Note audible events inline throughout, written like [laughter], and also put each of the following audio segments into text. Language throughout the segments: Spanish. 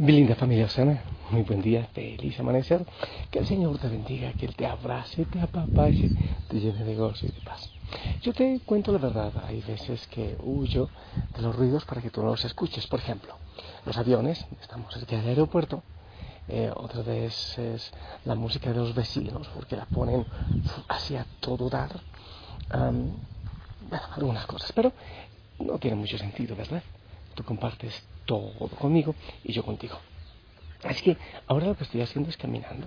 Mi linda familia sana, muy buen día, feliz amanecer. Que el Señor te bendiga, que Él te abrace, te apapache, te llene de gozo y de paz. Yo te cuento la verdad, hay veces que huyo de los ruidos para que tú no los escuches. Por ejemplo, los aviones, estamos cerca del aeropuerto, eh, otra vez es la música de los vecinos, porque la ponen hacia todo dar. bueno, algunas cosas, pero no tiene mucho sentido, ¿verdad? Tú compartes todo conmigo y yo contigo. Así que ahora lo que estoy haciendo es caminando,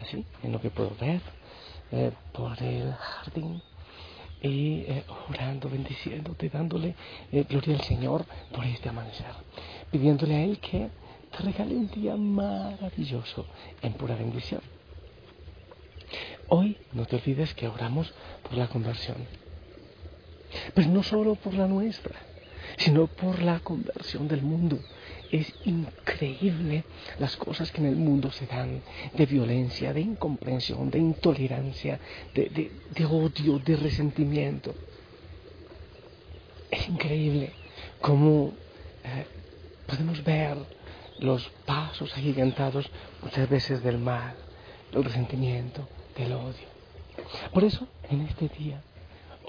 así, en lo que puedo ver, eh, por el jardín y eh, orando, bendiciéndote, dándole eh, gloria al Señor por este amanecer, pidiéndole a Él que te regale un día maravilloso en pura bendición. Hoy no te olvides que oramos por la conversión, pero no solo por la nuestra, sino por la conversión del mundo. Es increíble las cosas que en el mundo se dan de violencia, de incomprensión, de intolerancia, de, odio, de resentimiento. Es increíble cómo eh, podemos ver los pasos agigantados muchas veces del mal, del resentimiento, del odio. Por eso, en este día,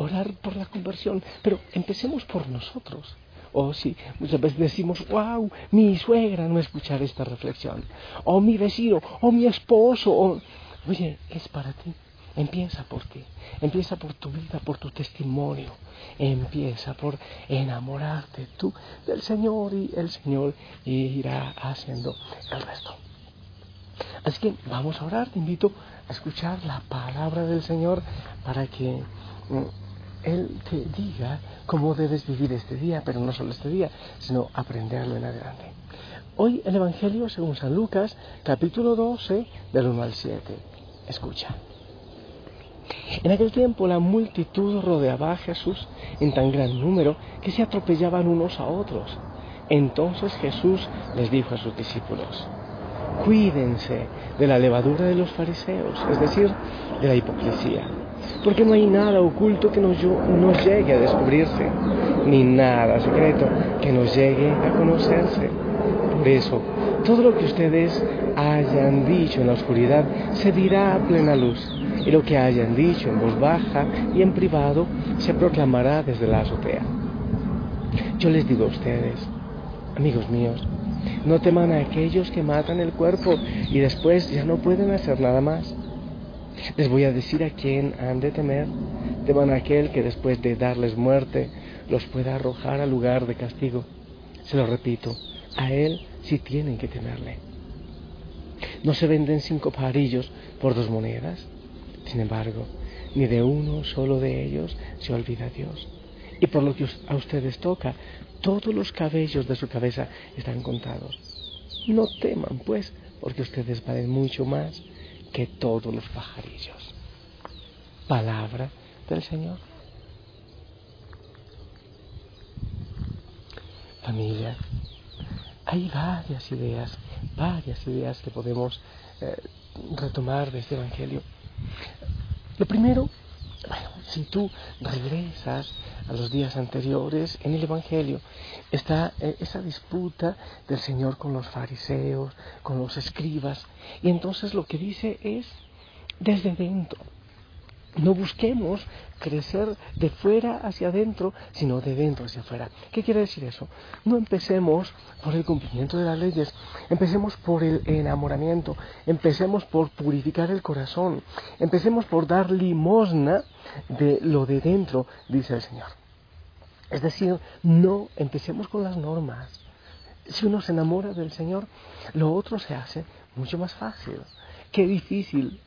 orar por la conversión, pero empecemos por nosotros. Oh, si muchas veces decimos, wow, mi suegra no escuchar esta reflexión, o mi vecino, o mi esposo, oye, es para ti. Empieza por ti, empieza por tu vida, por tu testimonio, empieza por enamorarte tú del Señor y el Señor irá haciendo el resto. Así que vamos a orar, te invito a escuchar la palabra del Señor para que mm, él te diga cómo debes vivir este día, pero no solo este día, sino aprenderlo en adelante. Hoy el Evangelio según San Lucas, capítulo 12, del 1 al 7. Escucha. En aquel tiempo la multitud rodeaba a Jesús en tan gran número que se atropellaban unos a otros. Entonces Jesús les dijo a sus discípulos, cuídense de la levadura de los fariseos, es decir, de la hipocresía porque no hay nada oculto que nos, llegue a descubrirse, ni nada secreto que nos llegue a conocerse. Por eso, todo lo que ustedes hayan dicho en la oscuridad se dirá a plena luz, y lo que hayan dicho en voz baja y en privado se proclamará desde la azotea. Yo les digo a ustedes, amigos míos, no teman a aquellos que matan el cuerpo y después ya no pueden hacer nada más. Les voy a decir a quién han de temer. Teman a aquel que después de darles muerte los pueda arrojar al lugar de castigo. Se lo repito, a él sí tienen que temerle. No se venden cinco parillos por dos monedas. Sin embargo, ni de uno solo de ellos se olvida Dios. Y por lo que a ustedes toca, todos los cabellos de su cabeza están contados. No teman, pues, porque ustedes valen mucho más que todos los pajarillos. Palabra del Señor. Familia, hay varias ideas, varias ideas que podemos eh, retomar de este Evangelio. Lo primero, bueno, si tú regresas a los días anteriores en el Evangelio, está eh, esa disputa del Señor con los fariseos, con los escribas, y entonces lo que dice es desde dentro. No busquemos crecer de fuera hacia adentro, sino de dentro hacia afuera. ¿Qué quiere decir eso? No empecemos por el cumplimiento de las leyes, empecemos por el enamoramiento, empecemos por purificar el corazón, empecemos por dar limosna de lo de dentro, dice el Señor. Es decir, no empecemos con las normas. Si uno se enamora del Señor, lo otro se hace mucho más fácil. Qué difícil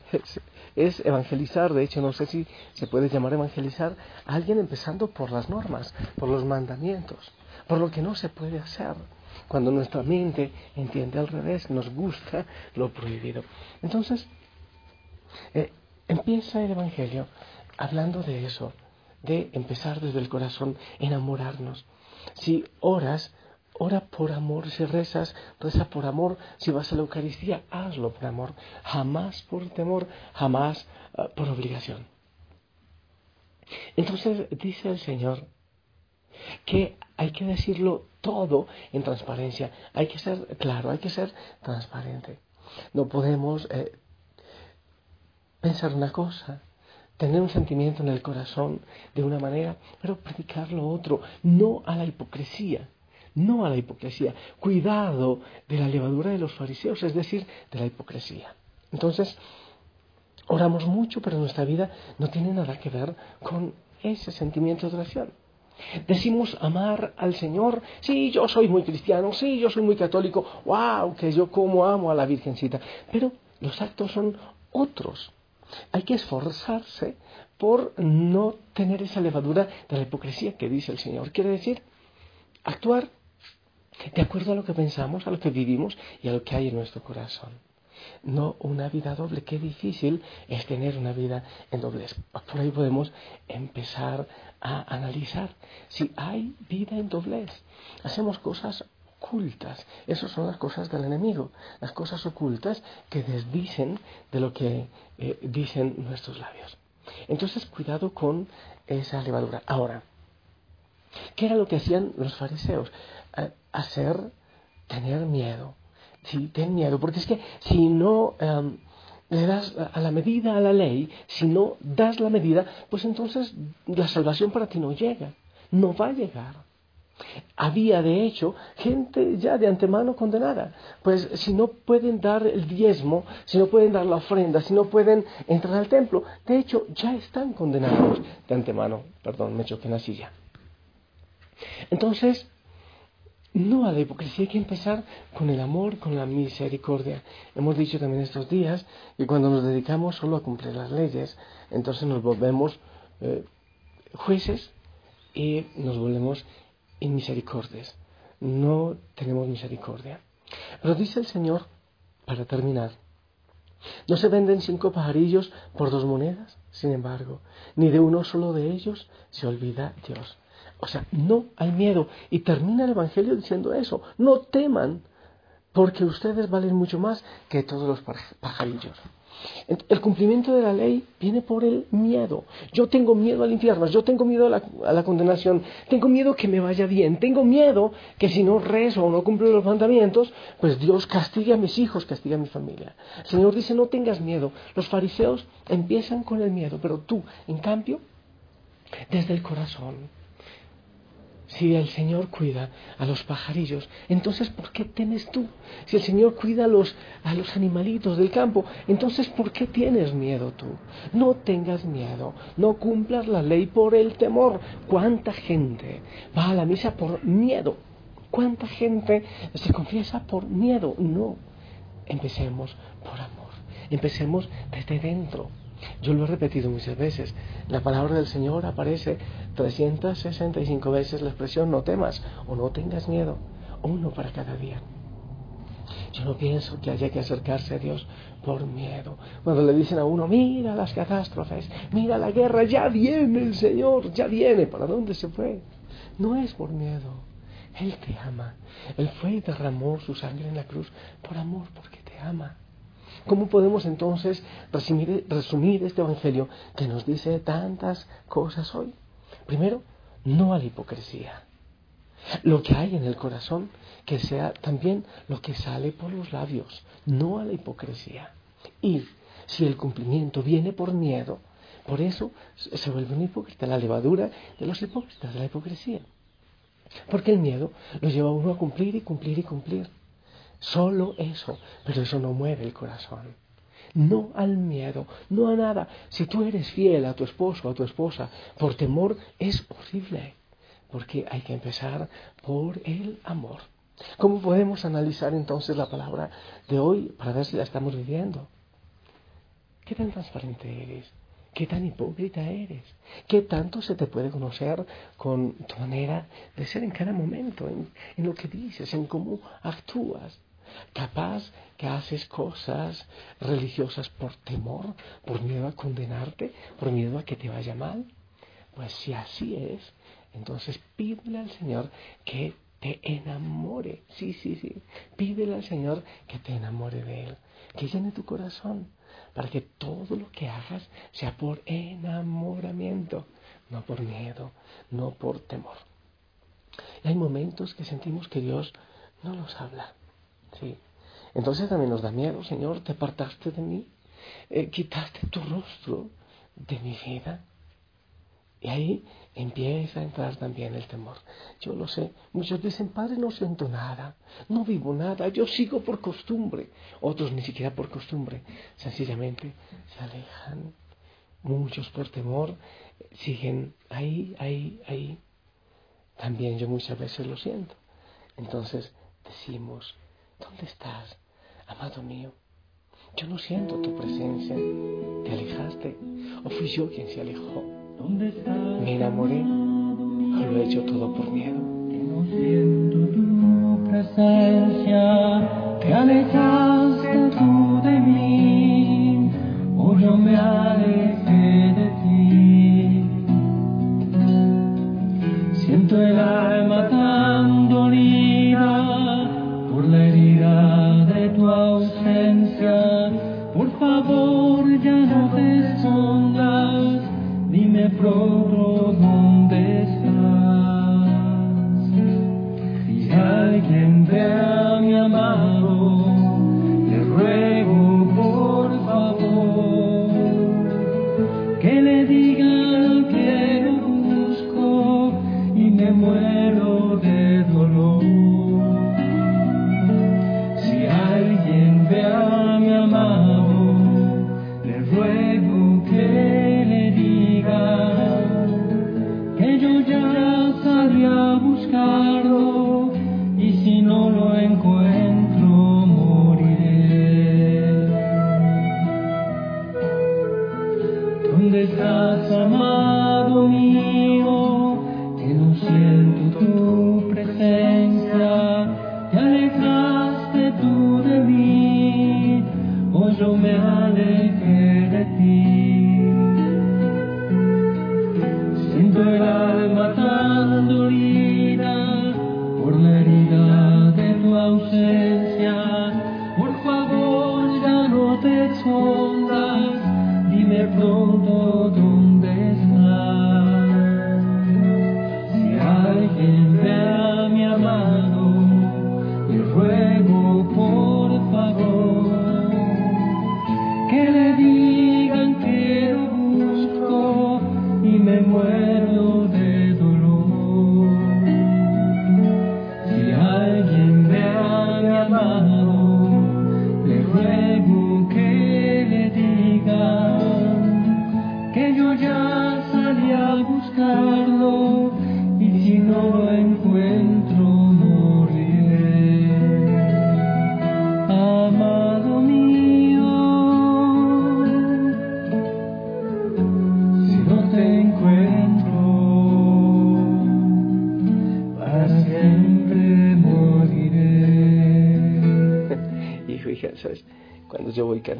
es, evangelizar, de hecho no sé si se puede llamar evangelizar a alguien empezando por las normas, por los mandamientos, por lo que no se puede hacer. Cuando nuestra mente entiende al revés, nos gusta lo prohibido. Entonces, eh, empieza el Evangelio hablando de eso, de empezar desde el corazón, enamorarnos. Si oras, Ora por amor, si rezas, reza por amor, si vas a la Eucaristía, hazlo por amor, jamás por temor, jamás ah, por obligación. Entonces dice el Señor que hay que decirlo todo en transparencia, hay que ser claro, hay que ser transparente. No podemos eh, pensar una cosa, tener un sentimiento en el corazón de una manera, pero predicar lo otro, no a la hipocresía no a la hipocresía. Cuidado de la levadura de los fariseos, es decir, de la hipocresía. Entonces, oramos mucho, pero nuestra vida no tiene nada que ver con ese sentimiento de oración. Decimos amar al Señor, sí, yo soy muy cristiano, sí, yo soy muy católico, wow, que yo como amo a la Virgencita, pero los actos son otros. Hay que esforzarse por no tener esa levadura de la hipocresía que dice el Señor. Quiere decir, actuar de acuerdo a lo que pensamos, a lo que vivimos y a lo que hay en nuestro corazón. No una vida doble. Qué difícil es tener una vida en doblez. Por ahí podemos empezar a analizar si hay vida en doblez. Hacemos cosas ocultas. Esas son las cosas del enemigo. Las cosas ocultas que desdicen de lo que eh, dicen nuestros labios. Entonces, cuidado con esa levadura. Ahora, ¿qué era lo que hacían los fariseos? Hacer tener miedo. Sí, ten miedo, porque es que si no em, le das a la medida a la ley, si no das la medida, pues entonces la salvación para ti no llega, no va a llegar. Había, de hecho, gente ya de antemano condenada. Pues si no pueden dar el diezmo, si no pueden dar la ofrenda, si no pueden entrar al templo, de hecho ya están condenados de antemano. Perdón, me choqué en la silla. Entonces, no a la hipocresía, hay que empezar con el amor, con la misericordia. Hemos dicho también estos días que cuando nos dedicamos solo a cumplir las leyes, entonces nos volvemos eh, jueces y nos volvemos inmisericordias. No tenemos misericordia. Pero dice el Señor, para terminar, ¿no se venden cinco pajarillos por dos monedas? Sin embargo, ni de uno solo de ellos se olvida Dios. O sea, no hay miedo. Y termina el Evangelio diciendo eso. No teman, porque ustedes valen mucho más que todos los pajarillos. El cumplimiento de la ley viene por el miedo. Yo tengo miedo al infierno, yo tengo miedo a la, condenación, tengo miedo que me vaya bien, tengo miedo que si no rezo o no cumplo los mandamientos, pues Dios castigue a mis hijos, castigue a mi familia. El Señor dice, no tengas miedo. Los fariseos empiezan con el miedo, pero tú, en cambio, desde el corazón, si el Señor cuida a los pajarillos, entonces ¿por qué temes tú? Si el Señor cuida a los, a los animalitos del campo, entonces ¿por qué tienes miedo tú? No tengas miedo, no cumplas la ley por el temor. ¿Cuánta gente va a la misa por miedo? ¿Cuánta gente se confiesa por miedo? No, empecemos por amor, empecemos desde dentro. Yo lo he repetido muchas veces. La palabra del Señor aparece 365 veces la expresión no temas o no tengas miedo. Uno para cada día. Yo no pienso que haya que acercarse a Dios por miedo. Cuando le dicen a uno, mira las catástrofes, mira la guerra, ya viene el Señor, ya viene, ¿para dónde se fue? No es por miedo. Él te ama. Él fue y derramó su sangre en la cruz por amor, porque te ama. ¿Cómo podemos entonces resumir, este Evangelio que nos dice tantas cosas hoy? Primero, no a la hipocresía. Lo que hay en el corazón, que sea también lo que sale por los labios, no a la hipocresía. Y si el cumplimiento viene por miedo, por eso se vuelve un hipócrita, la levadura de los hipócritas, de la hipocresía. Porque el miedo lo lleva a uno a cumplir y cumplir y cumplir. Solo eso, pero eso no mueve el corazón. No al miedo, no a nada. Si tú eres fiel a tu esposo a tu esposa por temor, es horrible. Porque hay que empezar por el amor. ¿Cómo podemos analizar entonces la palabra de hoy para ver si la estamos viviendo? ¿Qué tan transparente eres? ¿Qué tan hipócrita eres? ¿Qué tanto se te puede conocer con tu manera de ser en cada momento, en, lo que dices, en cómo actúas? Capaz que haces cosas religiosas por temor, por miedo a condenarte, por miedo a que te vaya mal. Pues si así es, entonces pídele al Señor que te enamore. Sí, sí, sí. Pídele al Señor que te enamore de Él, que llene tu corazón para que todo lo que hagas sea por enamoramiento, no por miedo, no por temor. Y hay momentos que sentimos que Dios no nos habla. ¿Sí? Entonces también nos da miedo, Señor, te apartaste de mí, eh, quitaste tu rostro de mi vida. Y ahí empieza a entrar también el temor. Yo lo sé. Muchos dicen, Padre, no siento nada, no vivo nada, yo sigo por costumbre. Otros ni siquiera por costumbre, sencillamente se alejan. Muchos por temor siguen ahí, ahí, ahí. También yo muchas veces lo siento. Entonces decimos, ¿dónde estás, amado mío? Yo no siento tu presencia. ¿Te alejaste? ¿O fui yo quien se alejó? Me enamoré y lo he hecho todo por miedo. No siento tu presencia, te alejaste tú de mí, o yo me alejé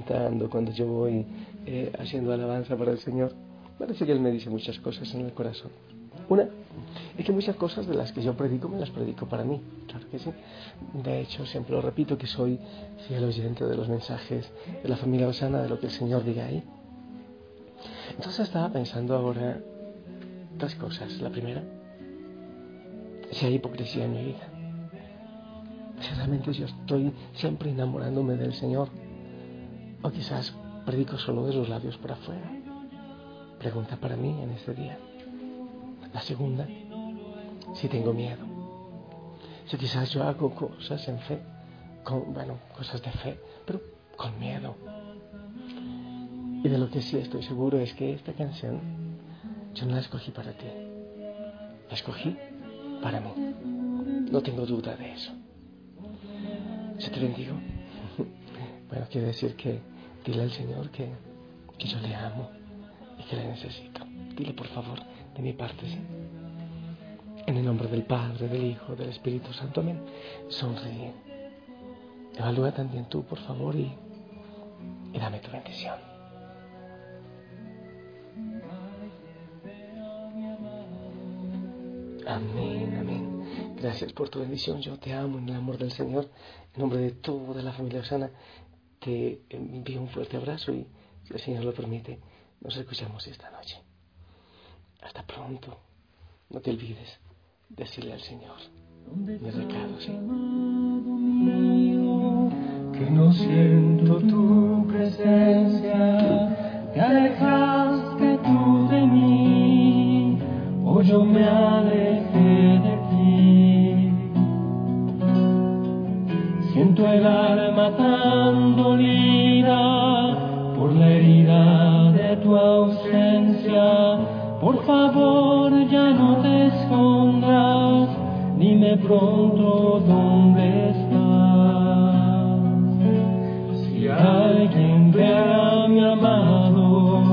cantando, cuando yo voy eh, haciendo alabanza para el Señor, parece que Él me dice muchas cosas en el corazón. Una es que muchas cosas de las que yo predico me las predico para mí, claro que sí. De hecho, siempre lo repito que soy fiel oyente de los mensajes de la familia Osana, de lo que el Señor diga ahí. Entonces estaba pensando ahora dos cosas. La primera, si hay hipocresía en mi vida. Si realmente yo estoy siempre enamorándome del Señor. O quizás predico solo de los labios para afuera. Pregunta para mí en este día. La segunda, si tengo miedo. Si quizás yo hago cosas en fe, con, bueno, cosas de fe, pero con miedo. Y de lo que sí estoy seguro es que esta canción yo no la escogí para ti. La escogí para mí. No tengo duda de eso. Se te bendigo. [laughs] Bueno, quiere decir que dile al Señor que, que yo le amo y que le necesito. Dile por favor de mi parte, ¿sí? En el nombre del Padre, del Hijo, del Espíritu Santo, amén. Sonríe. Evalúa también tú, por favor, y, y dame tu bendición. Amén, amén. Gracias por tu bendición. Yo te amo en el amor del Señor. En nombre de toda la familia Osana, te envío un fuerte abrazo y, si el Señor lo permite, nos escuchamos esta noche. Hasta pronto. No te olvides decirle al Señor mi recado, ¿sí? Que no siento tu presencia, te alejaste tú de mí, o yo me alejé de ti. Siento el alma tu ausencia. Por favor, ya no te escondas, dime pronto dónde estás. Si alguien ve a mi amado,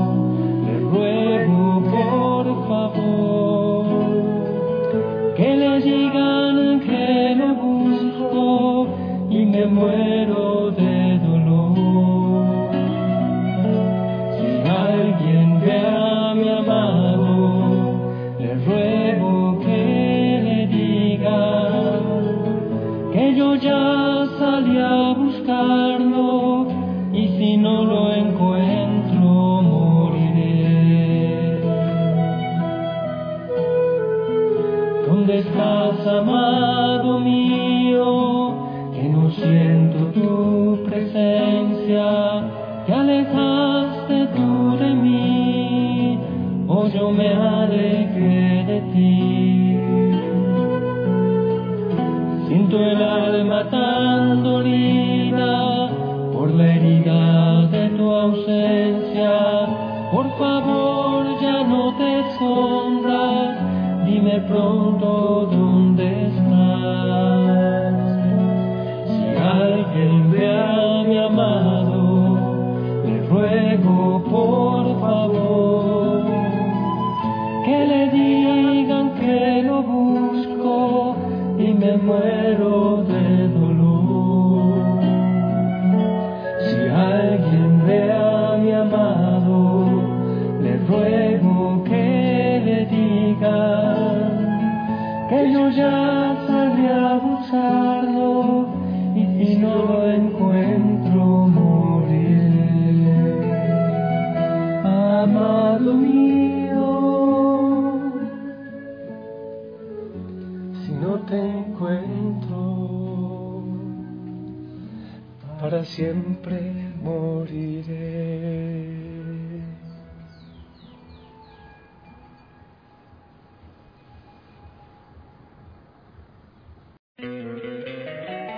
le ruego por favor que le digan que lo busco y me muero de o yo me alejé de ti. Siento el alma tan dolida por la herida de tu ausencia. Por favor, ya no te escondas, dime pronto